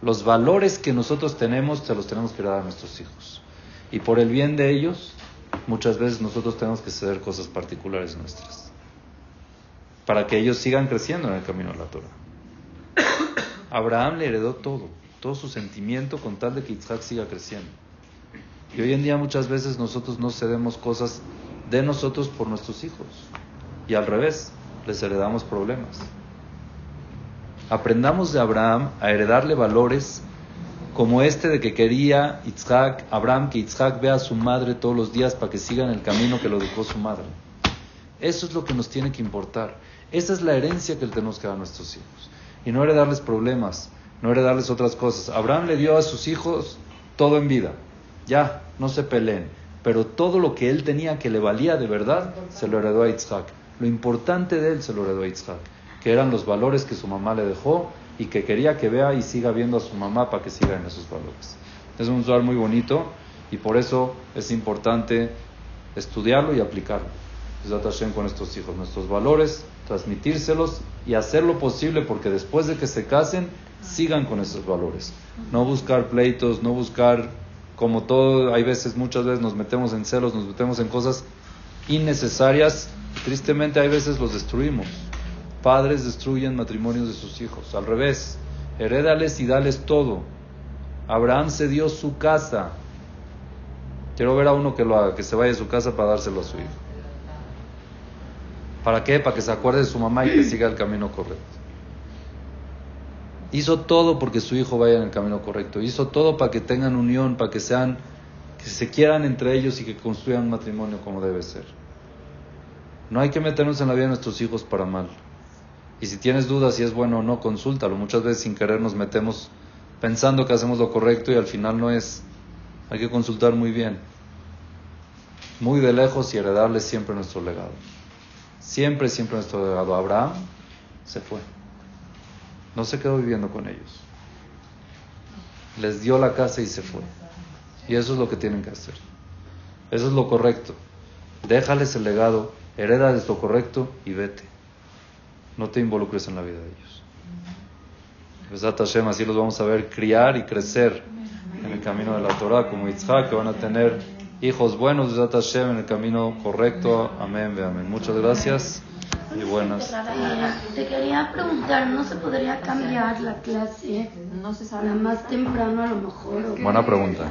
Los valores que nosotros tenemos, se los tenemos que heredar a nuestros hijos. Y por el bien de ellos, muchas veces nosotros tenemos que ceder cosas particulares nuestras para que ellos sigan creciendo en el camino de la Torah. Abraham le heredó todo, todo su sentimiento con tal de que Isaac siga creciendo. Y hoy en día muchas veces nosotros no cedemos cosas de nosotros por nuestros hijos. Y al revés, les heredamos problemas. Aprendamos de Abraham a heredarle valores como este de que quería Isaac, Abraham que Isaac vea a su madre todos los días para que siga en el camino que lo dejó su madre. Eso es lo que nos tiene que importar. Esa es la herencia que le tenemos que dar a nuestros hijos. Y no heredarles problemas, no heredarles otras cosas. Abraham le dio a sus hijos todo en vida. Ya, no se peleen. Pero todo lo que él tenía que le valía de verdad, se lo heredó a Isaac. Lo importante de él se lo heredó a Isaac. Que eran los valores que su mamá le dejó y que quería que vea y siga viendo a su mamá para que siga en esos valores. Es un lugar muy bonito y por eso es importante estudiarlo y aplicarlo. con estos hijos, nuestros valores, transmitírselos y hacer lo posible porque después de que se casen sigan con esos valores. No buscar pleitos, no buscar como todo, hay veces, muchas veces nos metemos en celos, nos metemos en cosas innecesarias. Tristemente hay veces los destruimos. Padres destruyen matrimonios de sus hijos. Al revés, herédales y dales todo. Abraham se dio su casa. Quiero ver a uno que lo haga, que se vaya a su casa para dárselo a su hijo. ¿Para qué? Para que se acuerde de su mamá y que siga el camino correcto. Hizo todo porque su hijo vaya en el camino correcto. Hizo todo para que tengan unión, para que sean, que se quieran entre ellos y que construyan un matrimonio como debe ser. No hay que meternos en la vida de nuestros hijos para mal. Y si tienes dudas si es bueno o no, consúltalo. Muchas veces sin querer nos metemos pensando que hacemos lo correcto y al final no es. Hay que consultar muy bien. Muy de lejos y heredarles siempre nuestro legado. Siempre, siempre nuestro legado. Abraham se fue. No se quedó viviendo con ellos. Les dio la casa y se fue. Y eso es lo que tienen que hacer. Eso es lo correcto. Déjales el legado, heredales lo correcto y vete. No te involucres en la vida de ellos. Besat Hashem, así los vamos a ver criar y crecer en el camino de la Torah, como Yitzhak, que van a tener hijos buenos, Besat Hashem, en el camino correcto. Amén, ve amén. Muchas gracias y buenas. Eh, te quería preguntar, ¿no se podría cambiar la clase? No se sabe. La más temprano a lo mejor. o- Buena pregunta.